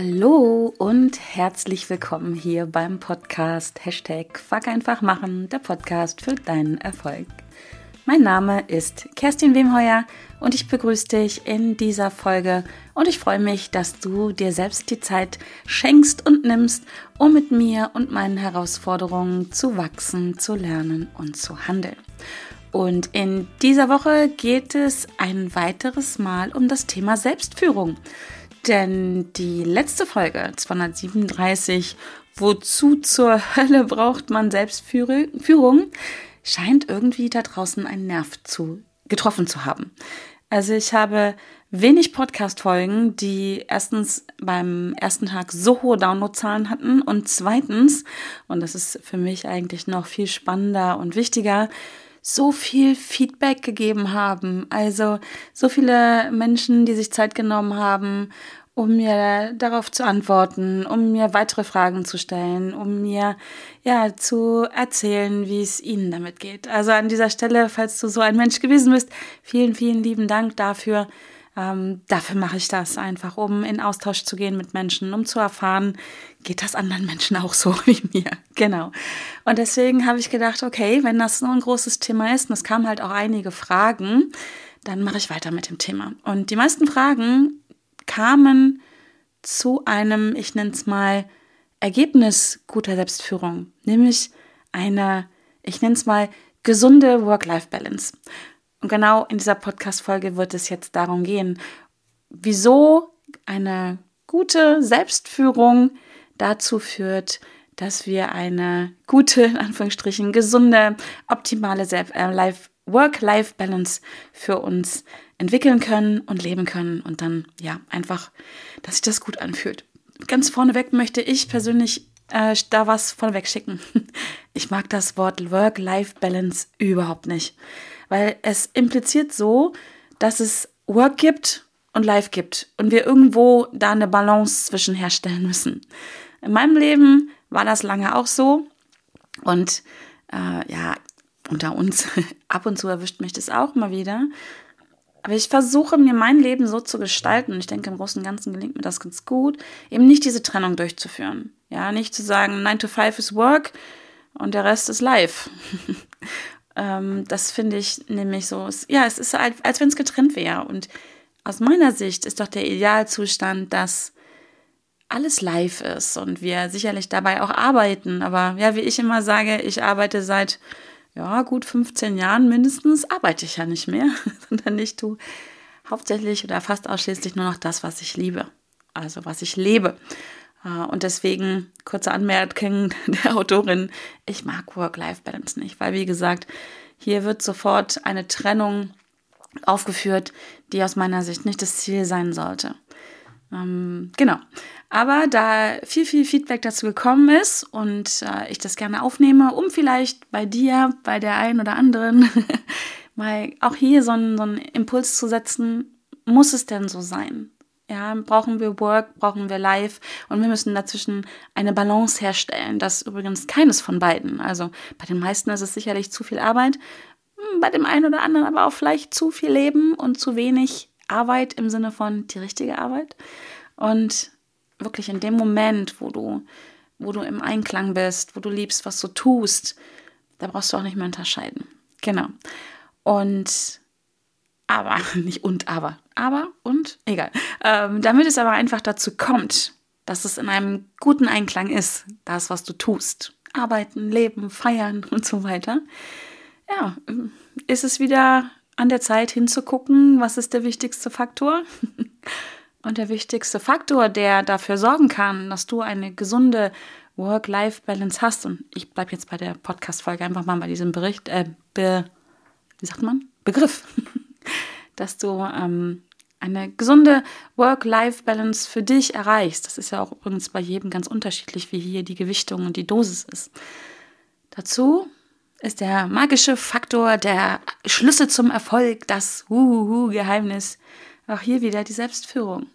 Hallo und herzlich willkommen hier beim Podcast Hashtag Fuck einfach machen, der Podcast für deinen Erfolg. Mein Name ist Kerstin Wemheuer und ich begrüße dich in dieser Folge und ich freue mich, dass du dir selbst die Zeit schenkst und nimmst, um mit mir und meinen Herausforderungen zu wachsen, zu lernen und zu handeln. Und in dieser Woche geht es ein weiteres Mal um das Thema Selbstführung. Denn die letzte Folge, 237, Wozu zur Hölle braucht man Selbstführung, scheint irgendwie da draußen einen Nerv zu, getroffen zu haben. Also ich habe wenig Podcast-Folgen, die erstens beim ersten Tag so hohe Downloadzahlen hatten und zweitens, und das ist für mich eigentlich noch viel spannender und wichtiger, so viel Feedback gegeben haben. Also so viele Menschen, die sich Zeit genommen haben, um mir darauf zu antworten, um mir weitere Fragen zu stellen, um mir ja zu erzählen, wie es Ihnen damit geht. Also an dieser Stelle, falls du so ein Mensch gewesen bist, vielen, vielen lieben Dank dafür. Ähm, dafür mache ich das einfach, um in Austausch zu gehen mit Menschen, um zu erfahren, geht das anderen Menschen auch so wie mir. Genau. Und deswegen habe ich gedacht, okay, wenn das so ein großes Thema ist, und es kamen halt auch einige Fragen, dann mache ich weiter mit dem Thema. Und die meisten Fragen kamen zu einem, ich nenne es mal, Ergebnis guter Selbstführung, nämlich eine, ich nenne es mal, gesunde Work-Life-Balance. Und genau in dieser Podcast-Folge wird es jetzt darum gehen, wieso eine gute Selbstführung dazu führt, dass wir eine gute, in Anführungsstrichen, gesunde, optimale äh, Work-Life-Balance für uns entwickeln können und leben können und dann, ja, einfach, dass sich das gut anfühlt. Ganz vorneweg möchte ich persönlich äh, da was vorneweg schicken. Ich mag das Wort Work-Life-Balance überhaupt nicht weil es impliziert so, dass es Work gibt und Life gibt und wir irgendwo da eine Balance zwischen herstellen müssen. In meinem Leben war das lange auch so und äh, ja, unter uns, ab und zu erwischt mich das auch mal wieder. Aber ich versuche mir mein Leben so zu gestalten und ich denke, im Großen und Ganzen gelingt mir das ganz gut, eben nicht diese Trennung durchzuführen. Ja, nicht zu sagen, 9 to 5 ist Work und der Rest ist Life. Ähm, das finde ich nämlich so, ja, es ist halt, als wenn es getrennt wäre. Und aus meiner Sicht ist doch der Idealzustand, dass alles live ist und wir sicherlich dabei auch arbeiten. Aber ja, wie ich immer sage, ich arbeite seit ja, gut 15 Jahren mindestens, arbeite ich ja nicht mehr, sondern ich tue hauptsächlich oder fast ausschließlich nur noch das, was ich liebe. Also was ich lebe. Und deswegen, kurze Anmerkung der Autorin, ich mag Work-Life-Balance nicht, weil wie gesagt, hier wird sofort eine Trennung aufgeführt, die aus meiner Sicht nicht das Ziel sein sollte. Ähm, genau. Aber da viel, viel Feedback dazu gekommen ist und äh, ich das gerne aufnehme, um vielleicht bei dir, bei der einen oder anderen, mal auch hier so einen, so einen Impuls zu setzen, muss es denn so sein? Ja, brauchen wir Work, brauchen wir Life und wir müssen dazwischen eine Balance herstellen. Das ist übrigens keines von beiden. Also bei den meisten ist es sicherlich zu viel Arbeit, hm, bei dem einen oder anderen aber auch vielleicht zu viel Leben und zu wenig Arbeit im Sinne von die richtige Arbeit. Und wirklich in dem Moment, wo du, wo du im Einklang bist, wo du liebst, was du tust, da brauchst du auch nicht mehr unterscheiden. Genau. Und aber, nicht und, aber, aber und, egal. Ähm, damit es aber einfach dazu kommt, dass es in einem guten Einklang ist, das, was du tust. Arbeiten, leben, feiern und so weiter. Ja, ist es wieder an der Zeit hinzugucken, was ist der wichtigste Faktor? Und der wichtigste Faktor, der dafür sorgen kann, dass du eine gesunde Work-Life-Balance hast, und ich bleibe jetzt bei der Podcast-Folge einfach mal bei diesem Bericht, äh, be, wie sagt man? Begriff. dass du ähm, eine gesunde Work-Life-Balance für dich erreichst. Das ist ja auch übrigens bei jedem ganz unterschiedlich, wie hier die Gewichtung und die Dosis ist. Dazu ist der magische Faktor, der Schlüssel zum Erfolg, das Huhuhu-Geheimnis, auch hier wieder die Selbstführung.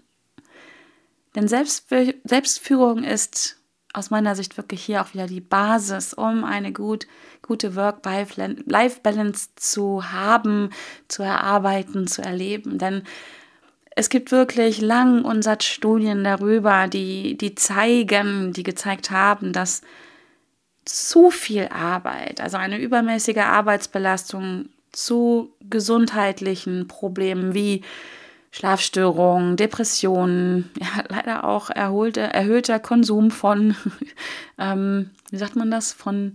Denn Selbstführung ist aus meiner Sicht wirklich hier auch wieder die Basis, um eine gut, gute Work-Life-Balance zu haben, zu erarbeiten, zu erleben. Denn es gibt wirklich lang und Studien darüber, die, die zeigen, die gezeigt haben, dass zu viel Arbeit, also eine übermäßige Arbeitsbelastung zu gesundheitlichen Problemen wie Schlafstörungen, Depressionen, ja, leider auch erholte, erhöhter Konsum von, ähm, wie sagt man das, von,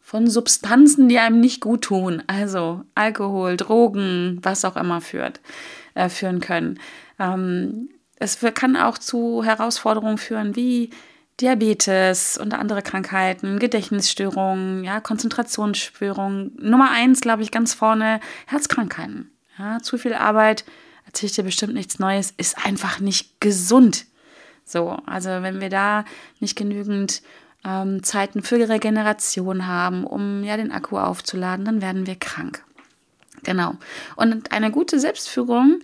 von Substanzen, die einem nicht gut tun, also Alkohol, Drogen, was auch immer führt äh, führen können. Ähm, es kann auch zu Herausforderungen führen wie Diabetes und andere Krankheiten, Gedächtnisstörungen, ja, Konzentrationsstörungen. Nummer eins, glaube ich, ganz vorne, Herzkrankheiten. Ja, zu viel Arbeit, ich dir bestimmt nichts Neues, ist einfach nicht gesund. So, also wenn wir da nicht genügend ähm, Zeiten für Regeneration haben, um ja den Akku aufzuladen, dann werden wir krank. Genau. Und eine gute Selbstführung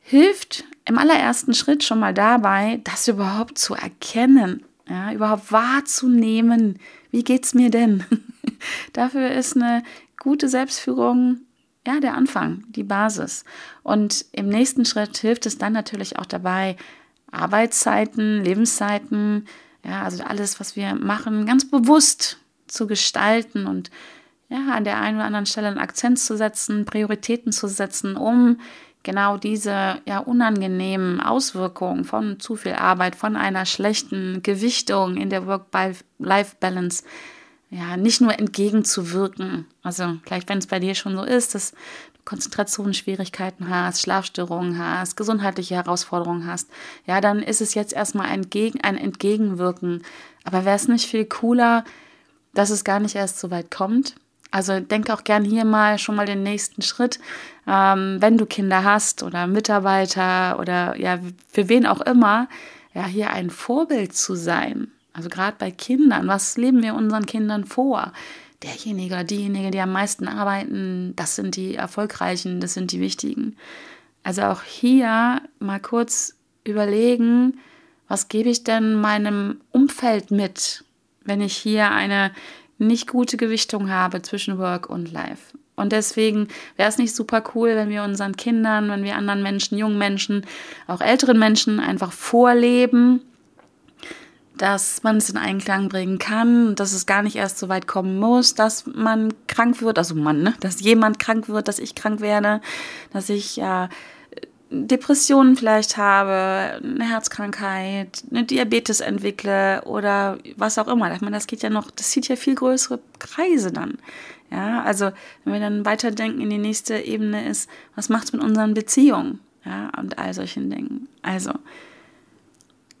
hilft im allerersten Schritt schon mal dabei, das überhaupt zu erkennen, ja, überhaupt wahrzunehmen. Wie geht's mir denn? Dafür ist eine gute Selbstführung ja der Anfang, die Basis. Und im nächsten Schritt hilft es dann natürlich auch dabei, Arbeitszeiten, Lebenszeiten, ja, also alles, was wir machen, ganz bewusst zu gestalten und ja, an der einen oder anderen Stelle einen Akzent zu setzen, Prioritäten zu setzen, um genau diese ja unangenehmen Auswirkungen von zu viel Arbeit, von einer schlechten Gewichtung in der Work-Life-Balance ja nicht nur entgegenzuwirken. Also vielleicht, wenn es bei dir schon so ist, dass du Konzentrationsschwierigkeiten hast, Schlafstörungen hast, gesundheitliche Herausforderungen hast, ja, dann ist es jetzt erstmal ein, Gegen, ein Entgegenwirken. Aber wäre es nicht viel cooler, dass es gar nicht erst so weit kommt, also denke auch gern hier mal schon mal den nächsten Schritt, ähm, wenn du Kinder hast oder Mitarbeiter oder ja, für wen auch immer, ja, hier ein Vorbild zu sein. Also gerade bei Kindern, was leben wir unseren Kindern vor? Derjenige oder diejenige, die am meisten arbeiten, das sind die Erfolgreichen, das sind die Wichtigen. Also auch hier mal kurz überlegen, was gebe ich denn meinem Umfeld mit, wenn ich hier eine nicht gute Gewichtung habe zwischen Work und Life. Und deswegen wäre es nicht super cool, wenn wir unseren Kindern, wenn wir anderen Menschen, jungen Menschen, auch älteren Menschen einfach vorleben, dass man es in Einklang bringen kann, dass es gar nicht erst so weit kommen muss, dass man krank wird, also man, ne? dass jemand krank wird, dass ich krank werde, dass ich ja Depressionen vielleicht habe, eine Herzkrankheit, eine Diabetes entwickle oder was auch immer. Ich meine, das geht ja noch, das zieht ja viel größere Kreise dann. Ja, also wenn wir dann weiterdenken in die nächste Ebene ist, was macht es mit unseren Beziehungen? Ja, und all solchen Dingen. Also,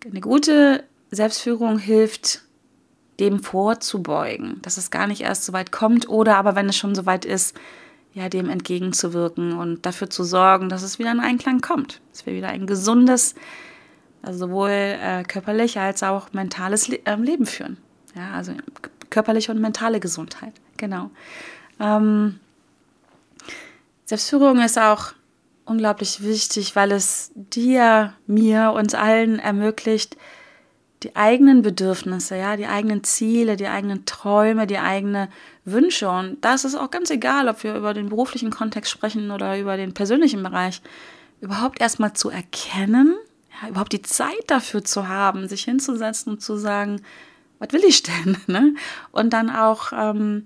eine gute Selbstführung hilft, dem vorzubeugen, dass es gar nicht erst so weit kommt oder aber wenn es schon so weit ist, ja, dem entgegenzuwirken und dafür zu sorgen, dass es wieder in Einklang kommt. Dass wir wieder ein gesundes, also sowohl äh, körperlich als auch mentales Le äh, Leben führen. Ja, also körperliche und mentale Gesundheit. Genau. Ähm, Selbstführung ist auch unglaublich wichtig, weil es dir, mir, uns allen ermöglicht, die eigenen Bedürfnisse, ja, die eigenen Ziele, die eigenen Träume, die eigenen Wünsche. Und da ist auch ganz egal, ob wir über den beruflichen Kontext sprechen oder über den persönlichen Bereich, überhaupt erstmal zu erkennen, ja, überhaupt die Zeit dafür zu haben, sich hinzusetzen und zu sagen, was will ich denn? Ne? Und dann auch ähm,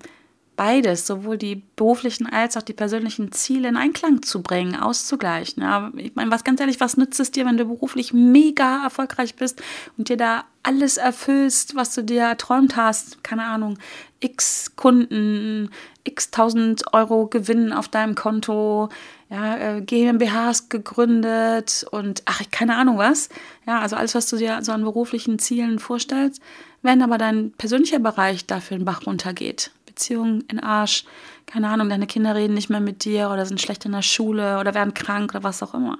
beides, sowohl die beruflichen als auch die persönlichen Ziele in Einklang zu bringen, auszugleichen. Ja, ich meine, was ganz ehrlich, was nützt es dir, wenn du beruflich mega erfolgreich bist und dir da alles erfüllst, was du dir erträumt hast? Keine Ahnung, x Kunden, x tausend Euro Gewinn auf deinem Konto, ja, äh, GmbHs gegründet und ach, keine Ahnung was. Ja, also alles, was du dir so an beruflichen Zielen vorstellst, wenn aber dein persönlicher Bereich dafür den Bach runtergeht, Beziehung in Arsch, keine Ahnung, deine Kinder reden nicht mehr mit dir oder sind schlecht in der Schule oder werden krank oder was auch immer.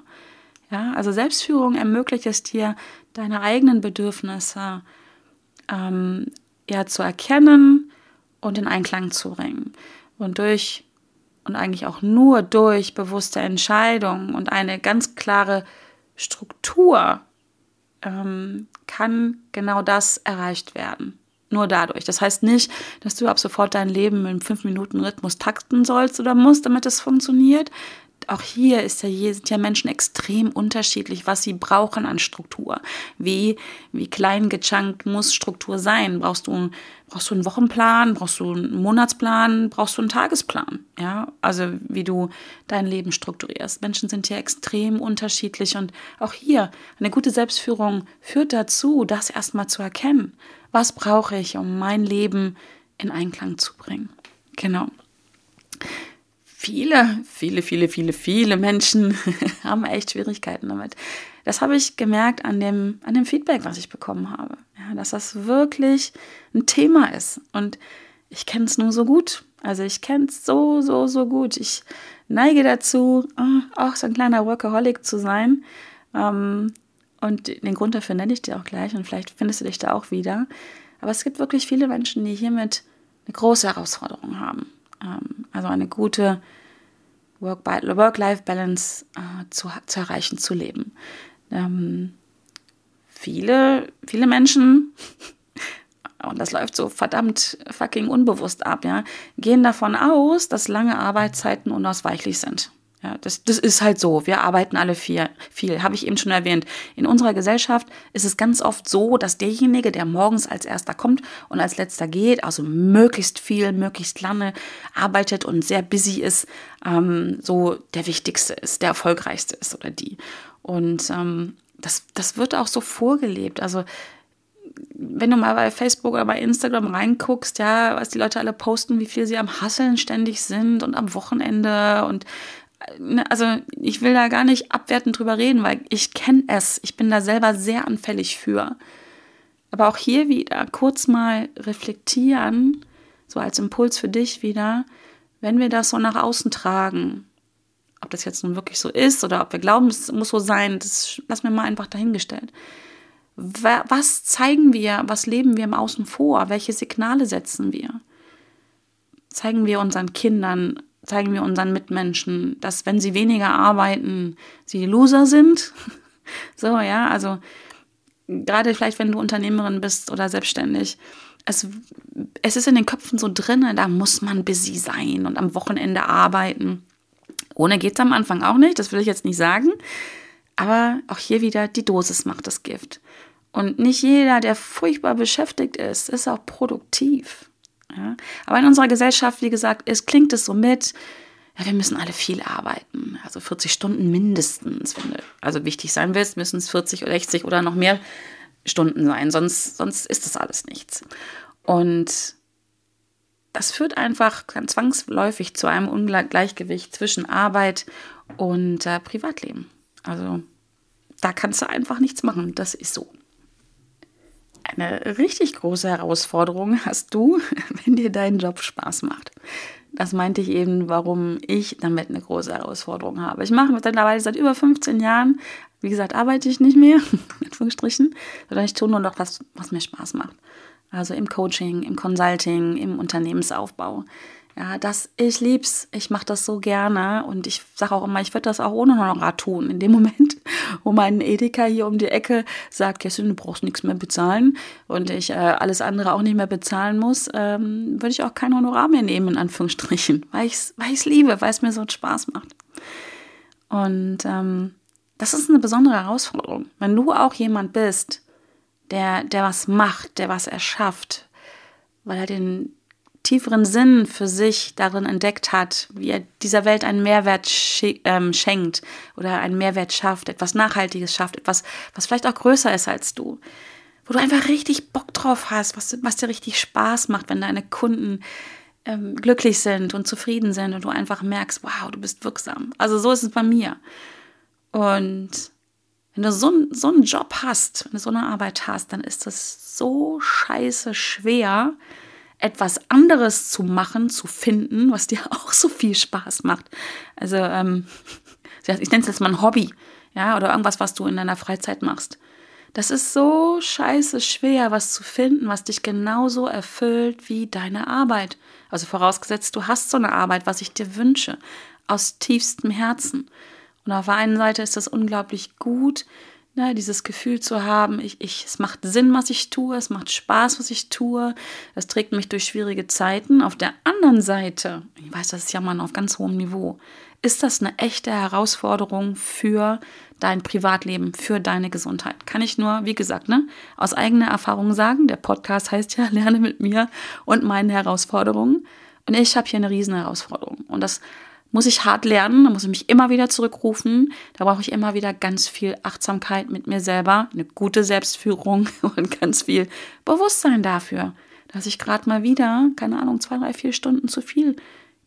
Ja, also Selbstführung ermöglicht es dir, deine eigenen Bedürfnisse ähm, ja, zu erkennen und in Einklang zu bringen. Und durch und eigentlich auch nur durch bewusste Entscheidungen und eine ganz klare Struktur ähm, kann genau das erreicht werden. Nur dadurch. Das heißt nicht, dass du ab sofort dein Leben im 5-Minuten-Rhythmus takten sollst oder musst, damit es funktioniert. auch hier ist ja, sind ja Menschen extrem unterschiedlich, was sie brauchen an Struktur. Wie, wie klein gechunkt muss Struktur sein? Brauchst du, brauchst du einen Wochenplan? Brauchst du einen Monatsplan? Brauchst du einen Tagesplan? Ja, also wie du dein Leben strukturierst. Menschen sind ja extrem unterschiedlich und auch hier eine gute Selbstführung führt dazu, das erstmal zu erkennen. Was brauche ich, um mein Leben in Einklang zu bringen? Genau viele, viele, viele, viele, viele Menschen haben echt Schwierigkeiten damit. Das habe ich gemerkt an dem, an dem Feedback, was ich bekommen habe. Ja, dass das wirklich ein Thema ist. Und ich kenne es nur so gut. Also ich kenne es so, so, so gut. Ich neige dazu, oh, auch so ein kleiner Workaholic zu sein. Ähm, und den Grund dafür nenne ich dir auch gleich und vielleicht findest du dich da auch wieder. Aber es gibt wirklich viele Menschen, die hiermit eine große Herausforderung haben. Ähm, also eine gute Work-Life-Balance äh, zu, zu erreichen, zu leben. Ähm, viele, viele Menschen, und das läuft so verdammt fucking unbewusst ab, ja, gehen davon aus, dass lange Arbeitszeiten unausweichlich sind. Ja, das, das ist halt so. Wir arbeiten alle viel, viel, habe ich eben schon erwähnt. In unserer Gesellschaft ist es ganz oft so, dass derjenige, der morgens als erster kommt und als letzter geht, also möglichst viel, möglichst lange arbeitet und sehr busy ist, ähm, so der Wichtigste ist, der erfolgreichste ist oder die. Und ähm, das, das wird auch so vorgelebt. Also wenn du mal bei Facebook oder bei Instagram reinguckst, ja, was die Leute alle posten, wie viel sie am Hasseln ständig sind und am Wochenende und also ich will da gar nicht abwertend drüber reden, weil ich kenne es. Ich bin da selber sehr anfällig für. Aber auch hier wieder kurz mal reflektieren, so als Impuls für dich wieder, wenn wir das so nach außen tragen, ob das jetzt nun wirklich so ist oder ob wir glauben, es muss so sein, das lassen wir mal einfach dahingestellt. Was zeigen wir, was leben wir im Außen vor? Welche Signale setzen wir? Zeigen wir unseren Kindern zeigen wir unseren Mitmenschen, dass wenn sie weniger arbeiten, sie Loser sind. so, ja, also gerade vielleicht, wenn du Unternehmerin bist oder selbstständig, es, es ist in den Köpfen so drin, da muss man busy sein und am Wochenende arbeiten. Ohne geht es am Anfang auch nicht, das will ich jetzt nicht sagen. Aber auch hier wieder, die Dosis macht das Gift. Und nicht jeder, der furchtbar beschäftigt ist, ist auch produktiv. Ja? Aber in unserer Gesellschaft, wie gesagt, es klingt es so mit, ja, wir müssen alle viel arbeiten. Also 40 Stunden mindestens. Wenn du also wichtig sein willst, müssen es 40 oder 60 oder noch mehr Stunden sein. Sonst, sonst ist das alles nichts. Und das führt einfach zwangsläufig zu einem Ungleichgewicht zwischen Arbeit und äh, Privatleben. Also da kannst du einfach nichts machen. Das ist so. Eine richtig große Herausforderung hast du, wenn dir dein Job Spaß macht. Das meinte ich eben, warum ich damit eine große Herausforderung habe. Ich mache mittlerweile seit über 15 Jahren, wie gesagt, arbeite ich nicht mehr, in Anführungsstrichen, sondern ich tue nur noch was, was mir Spaß macht. Also im Coaching, im Consulting, im Unternehmensaufbau. Ja, das, ich lieb's. Ich mache das so gerne und ich sage auch immer, ich würde das auch ohne Honorar tun. In dem Moment, wo mein Edeka hier um die Ecke sagt, Kerstin, du brauchst nichts mehr bezahlen und ich äh, alles andere auch nicht mehr bezahlen muss, ähm, würde ich auch kein Honorar mehr nehmen, in Anführungsstrichen, weil ich es weil ich's liebe, weil es mir so Spaß macht. Und ähm, das ist eine besondere Herausforderung. Wenn du auch jemand bist, der, der was macht, der was erschafft, weil er den, tieferen Sinn für sich darin entdeckt hat, wie er dieser Welt einen Mehrwert ähm, schenkt oder einen Mehrwert schafft, etwas Nachhaltiges schafft, etwas, was vielleicht auch größer ist als du. Wo du einfach richtig Bock drauf hast, was, was dir richtig Spaß macht, wenn deine Kunden ähm, glücklich sind und zufrieden sind und du einfach merkst, wow, du bist wirksam. Also so ist es bei mir. Und wenn du so, so einen Job hast, wenn du so eine Arbeit hast, dann ist das so scheiße schwer, etwas anderes zu machen, zu finden, was dir auch so viel Spaß macht. Also, ähm, ich nenne es jetzt mal ein Hobby, ja, oder irgendwas, was du in deiner Freizeit machst. Das ist so scheiße schwer, was zu finden, was dich genauso erfüllt wie deine Arbeit. Also vorausgesetzt, du hast so eine Arbeit, was ich dir wünsche, aus tiefstem Herzen. Und auf der einen Seite ist das unglaublich gut, Ne, dieses Gefühl zu haben, ich, ich, es macht Sinn, was ich tue, es macht Spaß, was ich tue, es trägt mich durch schwierige Zeiten. Auf der anderen Seite, ich weiß, das ist Jammern auf ganz hohem Niveau, ist das eine echte Herausforderung für dein Privatleben, für deine Gesundheit. Kann ich nur, wie gesagt, ne, aus eigener Erfahrung sagen. Der Podcast heißt ja Lerne mit mir und meinen Herausforderungen. Und ich habe hier eine riesen Herausforderung. Und das muss ich hart lernen, da muss ich mich immer wieder zurückrufen. Da brauche ich immer wieder ganz viel Achtsamkeit mit mir selber, eine gute Selbstführung und ganz viel Bewusstsein dafür, dass ich gerade mal wieder, keine Ahnung, zwei, drei, vier Stunden zu viel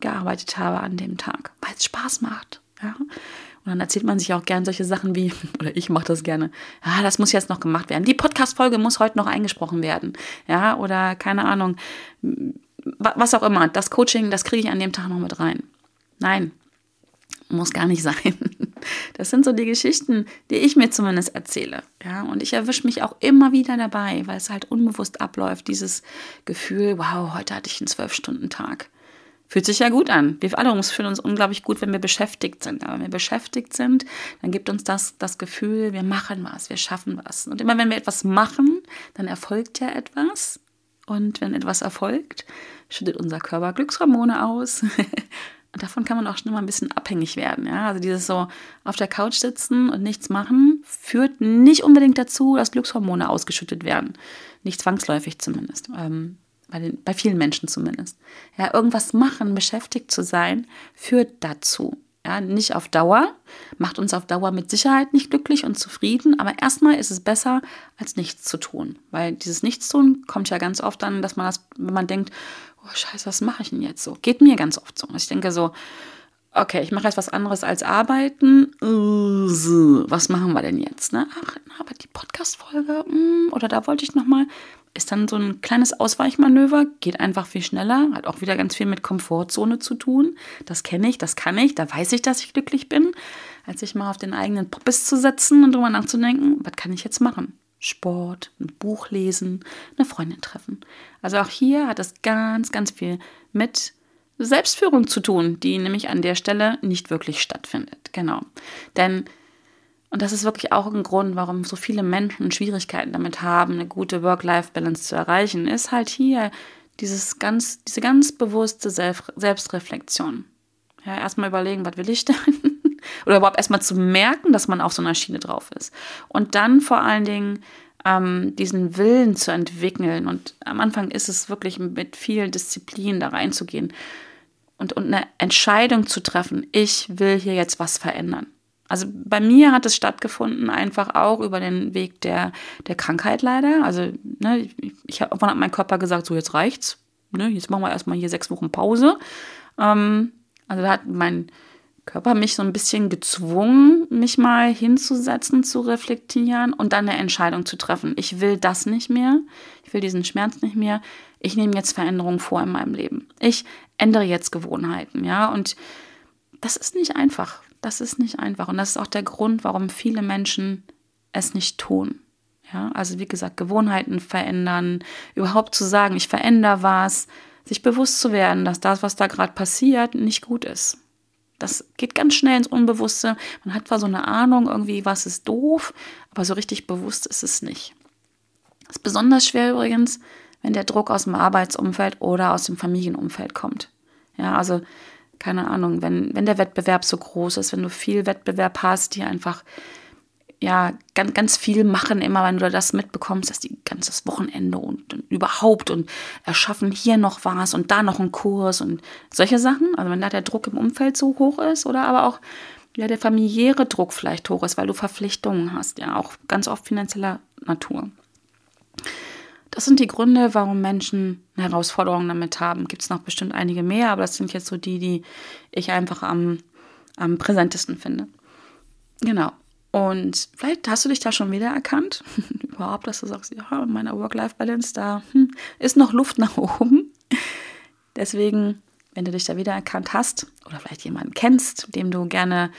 gearbeitet habe an dem Tag, weil es Spaß macht. Ja? Und dann erzählt man sich auch gern solche Sachen wie, oder ich mache das gerne, ja, das muss jetzt noch gemacht werden. Die Podcast-Folge muss heute noch eingesprochen werden. Ja, oder keine Ahnung, was auch immer. Das Coaching, das kriege ich an dem Tag noch mit rein. Nein, muss gar nicht sein. Das sind so die Geschichten, die ich mir zumindest erzähle. Ja, und ich erwische mich auch immer wieder dabei, weil es halt unbewusst abläuft, dieses Gefühl, wow, heute hatte ich einen Zwölf-Stunden-Tag. Fühlt sich ja gut an. Wir alle fühlen uns unglaublich gut, wenn wir beschäftigt sind. Aber wenn wir beschäftigt sind, dann gibt uns das das Gefühl, wir machen was, wir schaffen was. Und immer wenn wir etwas machen, dann erfolgt ja etwas. Und wenn etwas erfolgt, schüttet unser Körper Glückshormone aus. Und davon kann man auch schnell mal ein bisschen abhängig werden. Ja? Also dieses so auf der Couch sitzen und nichts machen, führt nicht unbedingt dazu, dass Glückshormone ausgeschüttet werden. Nicht zwangsläufig zumindest. Ähm, bei, den, bei vielen Menschen zumindest. Ja, irgendwas machen, beschäftigt zu sein, führt dazu. Ja, nicht auf Dauer, macht uns auf Dauer mit Sicherheit nicht glücklich und zufrieden, aber erstmal ist es besser, als nichts zu tun. Weil dieses Nichtstun kommt ja ganz oft dann, dass man das, wenn man denkt, oh Scheiße, was mache ich denn jetzt so? Geht mir ganz oft so. Ich denke so, okay, ich mache jetzt was anderes als arbeiten. Was machen wir denn jetzt? Ne? Ach, aber die Podcast-Folge, hm, oder da wollte ich nochmal, ist dann so ein kleines Ausweichmanöver, geht einfach viel schneller, hat auch wieder ganz viel mit Komfortzone zu tun. Das kenne ich, das kann ich, da weiß ich, dass ich glücklich bin, als sich mal auf den eigenen Poppes zu setzen und drüber nachzudenken, was kann ich jetzt machen? Sport, ein Buch lesen, eine Freundin treffen. Also auch hier hat es ganz, ganz viel mit Selbstführung zu tun, die nämlich an der Stelle nicht wirklich stattfindet. Genau. Denn und das ist wirklich auch ein Grund, warum so viele Menschen Schwierigkeiten damit haben, eine gute Work-Life-Balance zu erreichen, ist halt hier dieses ganz, diese ganz bewusste Selbst Selbstreflexion. Ja, erstmal überlegen, was will ich denn? Oder überhaupt erstmal zu merken, dass man auf so einer Schiene drauf ist. Und dann vor allen Dingen ähm, diesen Willen zu entwickeln. Und am Anfang ist es wirklich mit viel Disziplin da reinzugehen und, und eine Entscheidung zu treffen. Ich will hier jetzt was verändern. Also bei mir hat es stattgefunden einfach auch über den Weg der, der Krankheit leider. Also ne, ich, habe hat mein Körper gesagt, so jetzt reicht's. Ne, jetzt machen wir erstmal hier sechs Wochen Pause. Ähm, also da hat mein Körper mich so ein bisschen gezwungen, mich mal hinzusetzen, zu reflektieren und dann eine Entscheidung zu treffen. Ich will das nicht mehr. Ich will diesen Schmerz nicht mehr. Ich nehme jetzt Veränderungen vor in meinem Leben. Ich ändere jetzt Gewohnheiten, ja. Und das ist nicht einfach. Das ist nicht einfach. Und das ist auch der Grund, warum viele Menschen es nicht tun. Ja, also wie gesagt, Gewohnheiten verändern, überhaupt zu sagen, ich verändere was, sich bewusst zu werden, dass das, was da gerade passiert, nicht gut ist. Das geht ganz schnell ins Unbewusste. Man hat zwar so eine Ahnung, irgendwie, was ist doof, aber so richtig bewusst ist es nicht. Das ist besonders schwer übrigens, wenn der Druck aus dem Arbeitsumfeld oder aus dem Familienumfeld kommt. Ja, also keine Ahnung, wenn, wenn der Wettbewerb so groß ist, wenn du viel Wettbewerb hast, die einfach ja ganz, ganz viel machen, immer wenn du das mitbekommst, dass die ganzes Wochenende und, und, überhaupt und erschaffen hier noch was und da noch einen Kurs und solche Sachen. Also wenn da der Druck im Umfeld so hoch ist oder aber auch ja der familiäre Druck vielleicht hoch ist, weil du Verpflichtungen hast, ja auch ganz oft finanzieller Natur. Das sind die Gründe, warum Menschen Herausforderungen damit haben. Gibt es noch bestimmt einige mehr, aber das sind jetzt so die, die ich einfach am, am präsentesten finde. Genau. Und vielleicht hast du dich da schon wieder erkannt. Überhaupt, dass du sagst, ja, in meiner Work-Life-Balance, da hm, ist noch Luft nach oben. Deswegen, wenn du dich da wieder erkannt hast oder vielleicht jemanden kennst, dem du gerne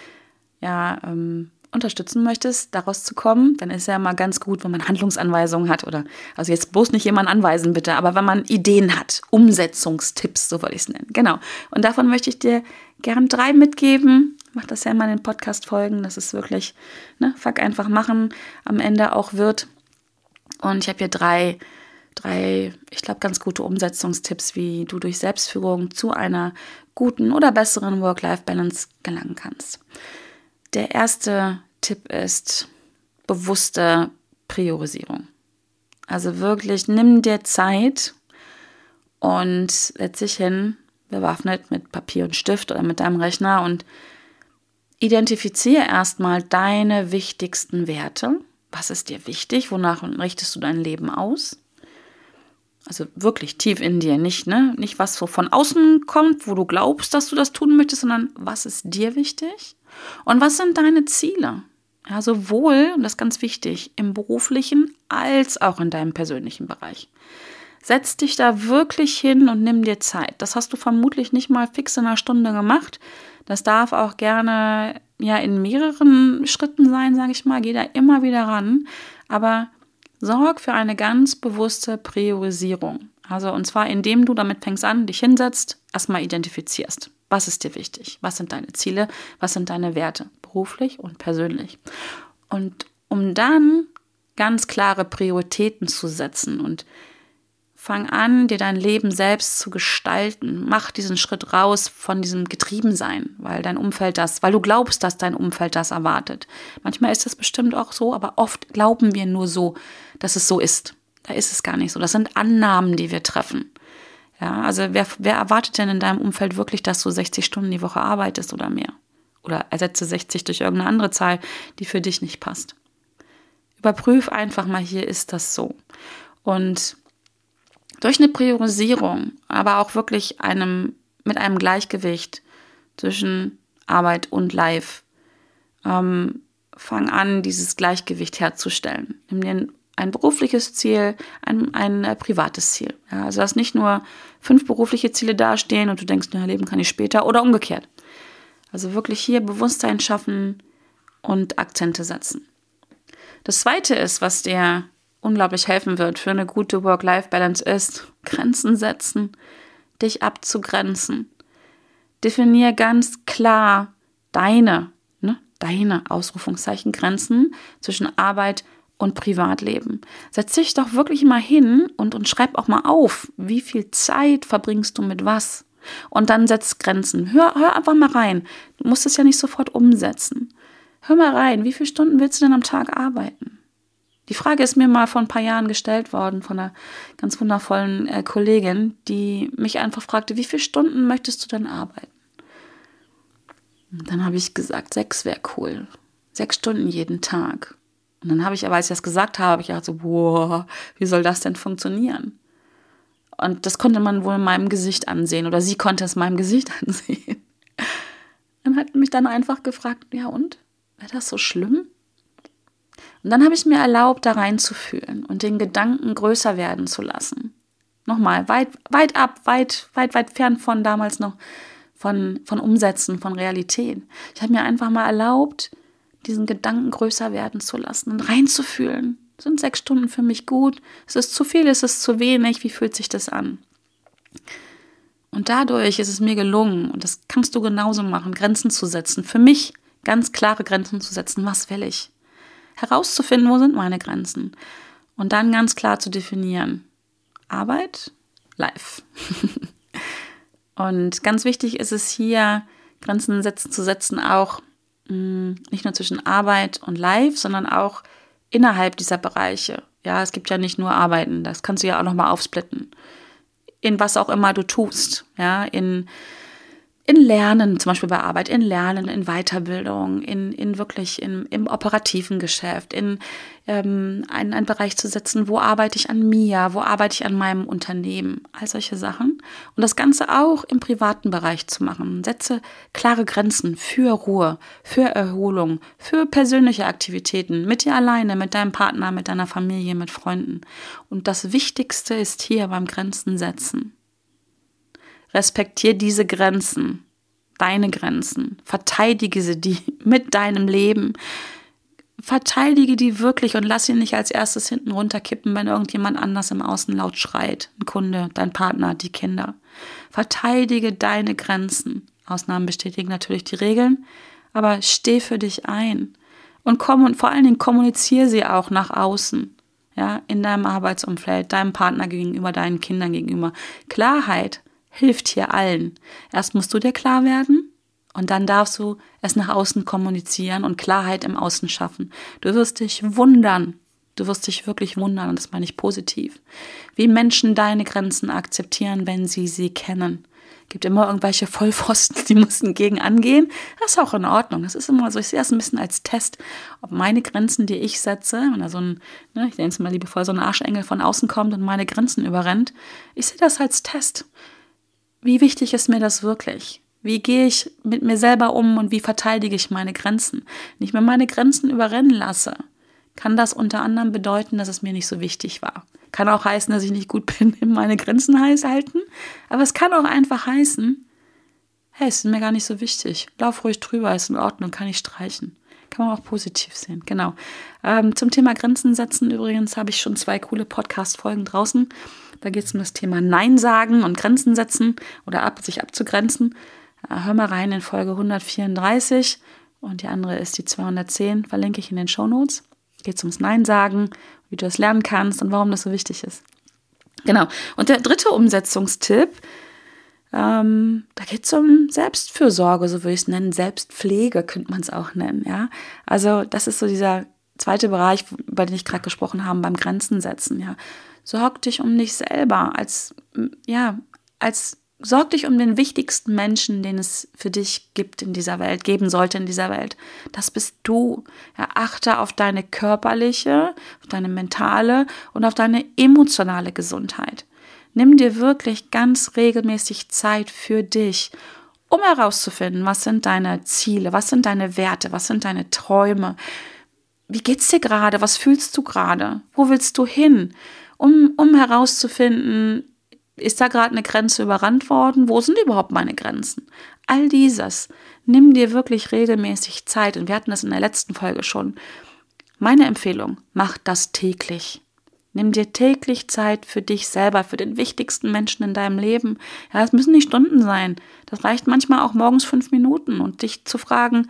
ja, ähm, unterstützen möchtest, daraus zu kommen, dann ist ja mal ganz gut, wenn man Handlungsanweisungen hat oder, also jetzt bloß nicht jemanden anweisen bitte, aber wenn man Ideen hat, Umsetzungstipps, so wollte ich es nennen. Genau. Und davon möchte ich dir gern drei mitgeben. Mach das ja immer in den Podcast-Folgen, dass es wirklich, ne, fuck einfach machen, am Ende auch wird. Und ich habe hier drei, drei, ich glaube, ganz gute Umsetzungstipps, wie du durch Selbstführung zu einer guten oder besseren Work-Life-Balance gelangen kannst. Der erste Tipp ist bewusste Priorisierung. Also wirklich nimm dir Zeit und setz dich hin, bewaffnet mit Papier und Stift oder mit deinem Rechner und identifiziere erstmal deine wichtigsten Werte. Was ist dir wichtig? Wonach richtest du dein Leben aus? Also wirklich tief in dir, nicht, ne? Nicht was so von außen kommt, wo du glaubst, dass du das tun möchtest, sondern was ist dir wichtig? Und was sind deine Ziele? Ja, sowohl, und das ist ganz wichtig, im beruflichen als auch in deinem persönlichen Bereich. Setz dich da wirklich hin und nimm dir Zeit. Das hast du vermutlich nicht mal fix in einer Stunde gemacht. Das darf auch gerne ja in mehreren Schritten sein, sage ich mal. Geh da immer wieder ran. Aber Sorg für eine ganz bewusste Priorisierung. Also und zwar indem du damit fängst an, dich hinsetzt, erstmal identifizierst. Was ist dir wichtig? Was sind deine Ziele? Was sind deine Werte? Beruflich und persönlich. Und um dann ganz klare Prioritäten zu setzen und Fang an, dir dein Leben selbst zu gestalten. Mach diesen Schritt raus von diesem Getriebensein, weil dein Umfeld das, weil du glaubst, dass dein Umfeld das erwartet. Manchmal ist das bestimmt auch so, aber oft glauben wir nur so, dass es so ist. Da ist es gar nicht so. Das sind Annahmen, die wir treffen. Ja, also wer, wer erwartet denn in deinem Umfeld wirklich, dass du 60 Stunden die Woche arbeitest oder mehr? Oder ersetze 60 durch irgendeine andere Zahl, die für dich nicht passt. Überprüf einfach mal, hier ist das so. Und durch eine Priorisierung, aber auch wirklich einem, mit einem Gleichgewicht zwischen Arbeit und Life, ähm, fang an, dieses Gleichgewicht herzustellen. Nimm dir ein berufliches Ziel, ein, ein äh, privates Ziel. Ja, also dass nicht nur fünf berufliche Ziele dastehen und du denkst, naja, leben kann ich später oder umgekehrt. Also wirklich hier Bewusstsein schaffen und Akzente setzen. Das zweite ist, was dir unglaublich helfen wird für eine gute Work-Life-Balance ist, Grenzen setzen, dich abzugrenzen. Definier ganz klar deine, ne, deine Ausrufungszeichen Grenzen zwischen Arbeit und Privatleben. Setz dich doch wirklich mal hin und, und schreib auch mal auf, wie viel Zeit verbringst du mit was. Und dann setz Grenzen. Hör, hör einfach mal rein. Du musst es ja nicht sofort umsetzen. Hör mal rein, wie viele Stunden willst du denn am Tag arbeiten? Die Frage ist mir mal vor ein paar Jahren gestellt worden von einer ganz wundervollen äh, Kollegin, die mich einfach fragte, wie viele Stunden möchtest du denn arbeiten? Und dann habe ich gesagt, sechs wäre cool. Sechs Stunden jeden Tag. Und dann habe ich aber, als ich das gesagt habe, habe ich gedacht so, boah, wie soll das denn funktionieren? Und das konnte man wohl in meinem Gesicht ansehen oder sie konnte es in meinem Gesicht ansehen. Und hat mich dann einfach gefragt, ja und? Wäre das so schlimm? Und dann habe ich mir erlaubt, da reinzufühlen und den Gedanken größer werden zu lassen. Nochmal, weit, weit ab, weit, weit, weit fern von damals noch von, von Umsätzen, von Realität. Ich habe mir einfach mal erlaubt, diesen Gedanken größer werden zu lassen und reinzufühlen. Sind sechs Stunden für mich gut? Ist es zu viel? Ist es zu wenig? Wie fühlt sich das an? Und dadurch ist es mir gelungen, und das kannst du genauso machen, Grenzen zu setzen. Für mich ganz klare Grenzen zu setzen. Was will ich? Herauszufinden, wo sind meine Grenzen. Und dann ganz klar zu definieren. Arbeit, Life. und ganz wichtig ist es hier, Grenzen setzen, zu setzen, auch mh, mm, nicht nur zwischen Arbeit und Life, sondern auch innerhalb dieser Bereiche. Ja, es gibt ja nicht nur Arbeiten, das kannst du ja auch nochmal aufsplitten. In was auch immer du tust, ja, in in Lernen, zum Beispiel bei Arbeit, in Lernen, in Weiterbildung, in, in wirklich in, im operativen Geschäft, in ähm, einen, einen Bereich zu setzen, wo arbeite ich an mir, wo arbeite ich an meinem Unternehmen, all solche Sachen. Und das Ganze auch im privaten Bereich zu machen. Setze klare Grenzen für Ruhe, für Erholung, für persönliche Aktivitäten, mit dir alleine, mit deinem Partner, mit deiner Familie, mit Freunden. Und das Wichtigste ist hier beim Grenzen setzen Respektier diese Grenzen, deine Grenzen. Verteidige sie die mit deinem Leben. Verteidige die wirklich und lass sie nicht als erstes hinten runterkippen, wenn irgendjemand anders im Außen laut schreit. Ein Kunde, dein Partner, die Kinder. Verteidige deine Grenzen. Ausnahmen bestätigen natürlich die Regeln, aber steh für dich ein. Und komm und vor allen Dingen kommuniziere sie auch nach außen. Ja, in deinem Arbeitsumfeld, deinem Partner gegenüber, deinen Kindern gegenüber. Klarheit hilft hier allen. Erst musst du dir klar werden und dann darfst du es nach außen kommunizieren und Klarheit im Außen schaffen. Du wirst dich wundern. Du wirst dich wirklich wundern und das meine ich positiv. Wie Menschen deine Grenzen akzeptieren, wenn sie sie kennen gibt immer irgendwelche Vollpfosten, die müssen gegen angehen. Das ist auch in Ordnung. Das ist immer so, ich sehe das ein bisschen als Test, ob meine Grenzen, die ich setze, wenn da so ein, ne, ich nenne es mal liebevoll, so ein Arschengel von außen kommt und meine Grenzen überrennt, ich sehe das als Test. Wie wichtig ist mir das wirklich? Wie gehe ich mit mir selber um und wie verteidige ich meine Grenzen? Wenn ich mir meine Grenzen überrennen lasse, kann das unter anderem bedeuten, dass es mir nicht so wichtig war. Kann auch heißen, dass ich nicht gut bin in meine Grenzen halten. Aber es kann auch einfach heißen, hey, es ist mir gar nicht so wichtig. Lauf ruhig drüber, ist in Ordnung, kann ich streichen. Kann man auch positiv sehen, genau. Ähm, zum Thema Grenzen setzen übrigens habe ich schon zwei coole Podcast-Folgen draußen. Da geht es um das Thema Nein sagen und Grenzen setzen oder ab, sich abzugrenzen. Äh, hör mal rein in Folge 134 und die andere ist die 210, verlinke ich in den Show Notes. Geht es ums Nein sagen wie du es lernen kannst und warum das so wichtig ist. Genau. Und der dritte Umsetzungstipp, ähm, da geht es um Selbstfürsorge, so würde ich es nennen. Selbstpflege könnte man es auch nennen. Ja? Also, das ist so dieser zweite Bereich, über den ich gerade gesprochen habe, beim Grenzen setzen. Ja? Sorg dich um dich selber als, ja, als Sorg dich um den wichtigsten Menschen, den es für dich gibt in dieser Welt, geben sollte in dieser Welt. Das bist du. Ja, achte auf deine körperliche, auf deine mentale und auf deine emotionale Gesundheit. Nimm dir wirklich ganz regelmäßig Zeit für dich, um herauszufinden, was sind deine Ziele, was sind deine Werte, was sind deine Träume. Wie geht's dir gerade? Was fühlst du gerade? Wo willst du hin? Um, um herauszufinden, ist da gerade eine Grenze überrannt worden? Wo sind überhaupt meine Grenzen? All dieses. Nimm dir wirklich regelmäßig Zeit. Und wir hatten das in der letzten Folge schon. Meine Empfehlung, mach das täglich. Nimm dir täglich Zeit für dich selber, für den wichtigsten Menschen in deinem Leben. Ja, es müssen nicht Stunden sein. Das reicht manchmal auch morgens fünf Minuten und dich zu fragen,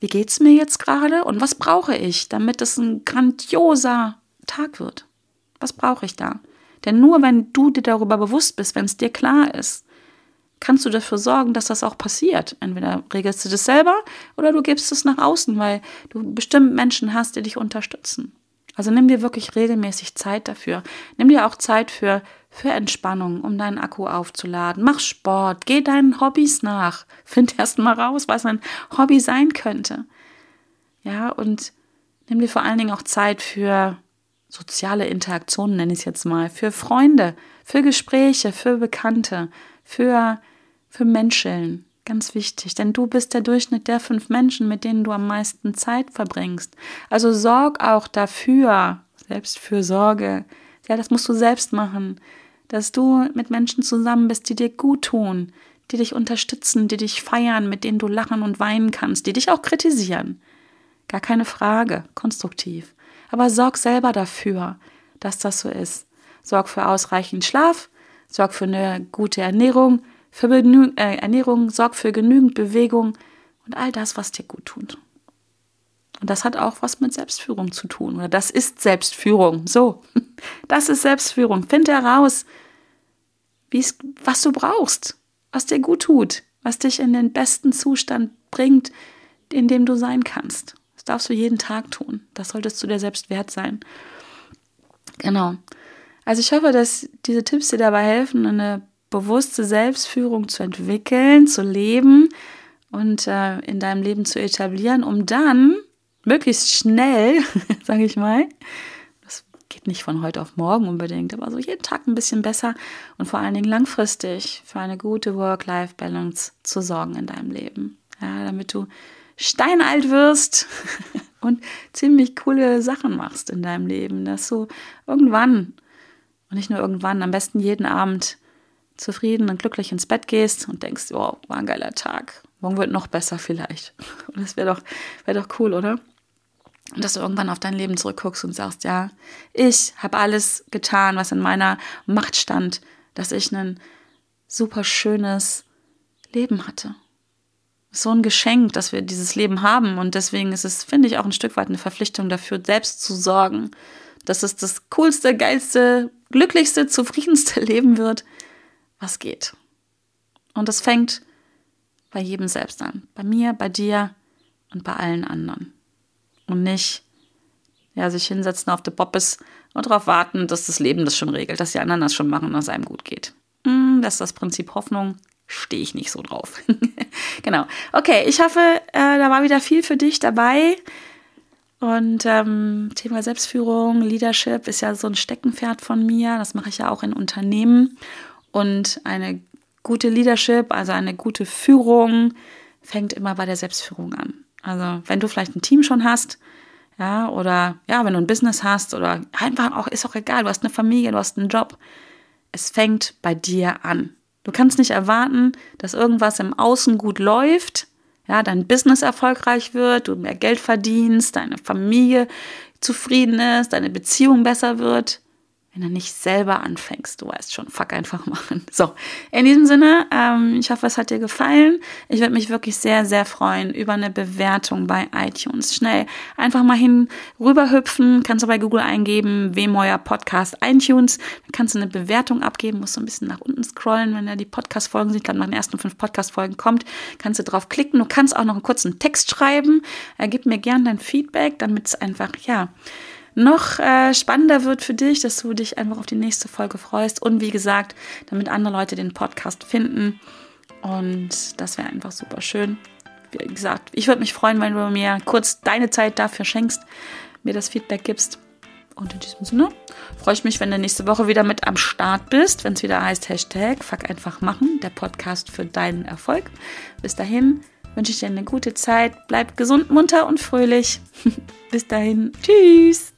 wie geht's mir jetzt gerade und was brauche ich, damit es ein grandioser Tag wird? Was brauche ich da? Denn nur wenn du dir darüber bewusst bist, wenn es dir klar ist, kannst du dafür sorgen, dass das auch passiert. Entweder regelst du das selber oder du gibst es nach außen, weil du bestimmt Menschen hast, die dich unterstützen. Also nimm dir wirklich regelmäßig Zeit dafür. Nimm dir auch Zeit für, für Entspannung, um deinen Akku aufzuladen. Mach Sport, geh deinen Hobbys nach. Find erst mal raus, was ein Hobby sein könnte. Ja, und nimm dir vor allen Dingen auch Zeit für soziale Interaktionen, nenne ich es jetzt mal, für Freunde, für Gespräche, für Bekannte, für, für Menschen. Ganz wichtig, denn du bist der Durchschnitt der fünf Menschen, mit denen du am meisten Zeit verbringst. Also sorg auch dafür, Selbstfürsorge, ja, das musst du selbst machen, dass du mit Menschen zusammen bist, die dir gut tun, die dich unterstützen, die dich feiern, mit denen du lachen und weinen kannst, die dich auch kritisieren. Gar keine Frage, konstruktiv. Aber sorg selber dafür, dass das so ist. Sorg für ausreichend Schlaf, sorg für eine gute Ernährung, für Benü äh, Ernährung, sorg für genügend Bewegung und all das, was dir gut tut. Und das hat auch was mit Selbstführung zu tun. Oder das ist Selbstführung. So, das ist Selbstführung. Find heraus, was du brauchst, was dir gut tut, was dich in den besten Zustand bringt, in dem du sein kannst. Das darfst du jeden Tag tun. Das solltest du dir selbst wert sein. Genau. Also ich hoffe, dass diese Tipps dir dabei helfen, eine bewusste Selbstführung zu entwickeln, zu leben und äh, in deinem Leben zu etablieren, um dann möglichst schnell, sage ich mal, das geht nicht von heute auf morgen unbedingt, aber so jeden Tag ein bisschen besser und vor allen Dingen langfristig für eine gute Work-Life-Balance zu sorgen in deinem Leben. Ja, damit du steinalt wirst und ziemlich coole Sachen machst in deinem Leben, dass du irgendwann, und nicht nur irgendwann, am besten jeden Abend zufrieden und glücklich ins Bett gehst und denkst, oh, war ein geiler Tag. Morgen wird noch besser vielleicht. Und das wäre doch, wär doch cool, oder? Und dass du irgendwann auf dein Leben zurückguckst und sagst, ja, ich habe alles getan, was in meiner Macht stand, dass ich ein super schönes Leben hatte so ein Geschenk, dass wir dieses Leben haben. Und deswegen ist es, finde ich, auch ein Stück weit eine Verpflichtung dafür, selbst zu sorgen, dass es das coolste, geilste, glücklichste, zufriedenste Leben wird, was geht. Und das fängt bei jedem selbst an. Bei mir, bei dir und bei allen anderen. Und nicht ja, sich hinsetzen auf der Poppes und darauf warten, dass das Leben das schon regelt, dass die anderen das schon machen und es einem gut geht. Hm, das ist das Prinzip Hoffnung. Stehe ich nicht so drauf. genau. Okay, ich hoffe, äh, da war wieder viel für dich dabei. Und ähm, Thema Selbstführung, Leadership ist ja so ein Steckenpferd von mir. Das mache ich ja auch in Unternehmen. Und eine gute Leadership, also eine gute Führung, fängt immer bei der Selbstführung an. Also wenn du vielleicht ein Team schon hast, ja, oder ja, wenn du ein Business hast oder einfach auch, ist auch egal, du hast eine Familie, du hast einen Job. Es fängt bei dir an. Du kannst nicht erwarten, dass irgendwas im Außen gut läuft, ja, dein Business erfolgreich wird, du mehr Geld verdienst, deine Familie zufrieden ist, deine Beziehung besser wird, wenn du nicht selber anfängst. Du weißt schon, fuck einfach machen. So, in diesem Sinne, ähm, ich hoffe, es hat dir gefallen. Ich würde mich wirklich sehr, sehr freuen über eine Bewertung bei iTunes. Schnell einfach mal hin rüberhüpfen, kannst du bei Google eingeben, Wemeuer Podcast iTunes. Dann kannst du eine Bewertung abgeben, musst so ein bisschen nach unten scrollen, wenn da die Podcast-Folgen sind. Ich glaube, nach den ersten fünf Podcast-Folgen kommt, kannst du drauf klicken. Du kannst auch noch einen kurzen Text schreiben. Äh, gib mir gern dein Feedback, damit es einfach, ja, noch äh, spannender wird für dich, dass du dich einfach auf die nächste Folge freust und wie gesagt, damit andere Leute den Podcast finden. Und das wäre einfach super schön. Wie gesagt, ich würde mich freuen, wenn du mir kurz deine Zeit dafür schenkst, mir das Feedback gibst. Und in diesem Sinne freue ich mich, wenn du nächste Woche wieder mit am Start bist, wenn es wieder heißt Hashtag Fuck einfach machen, der Podcast für deinen Erfolg. Bis dahin wünsche ich dir eine gute Zeit. Bleib gesund, munter und fröhlich. Bis dahin. Tschüss.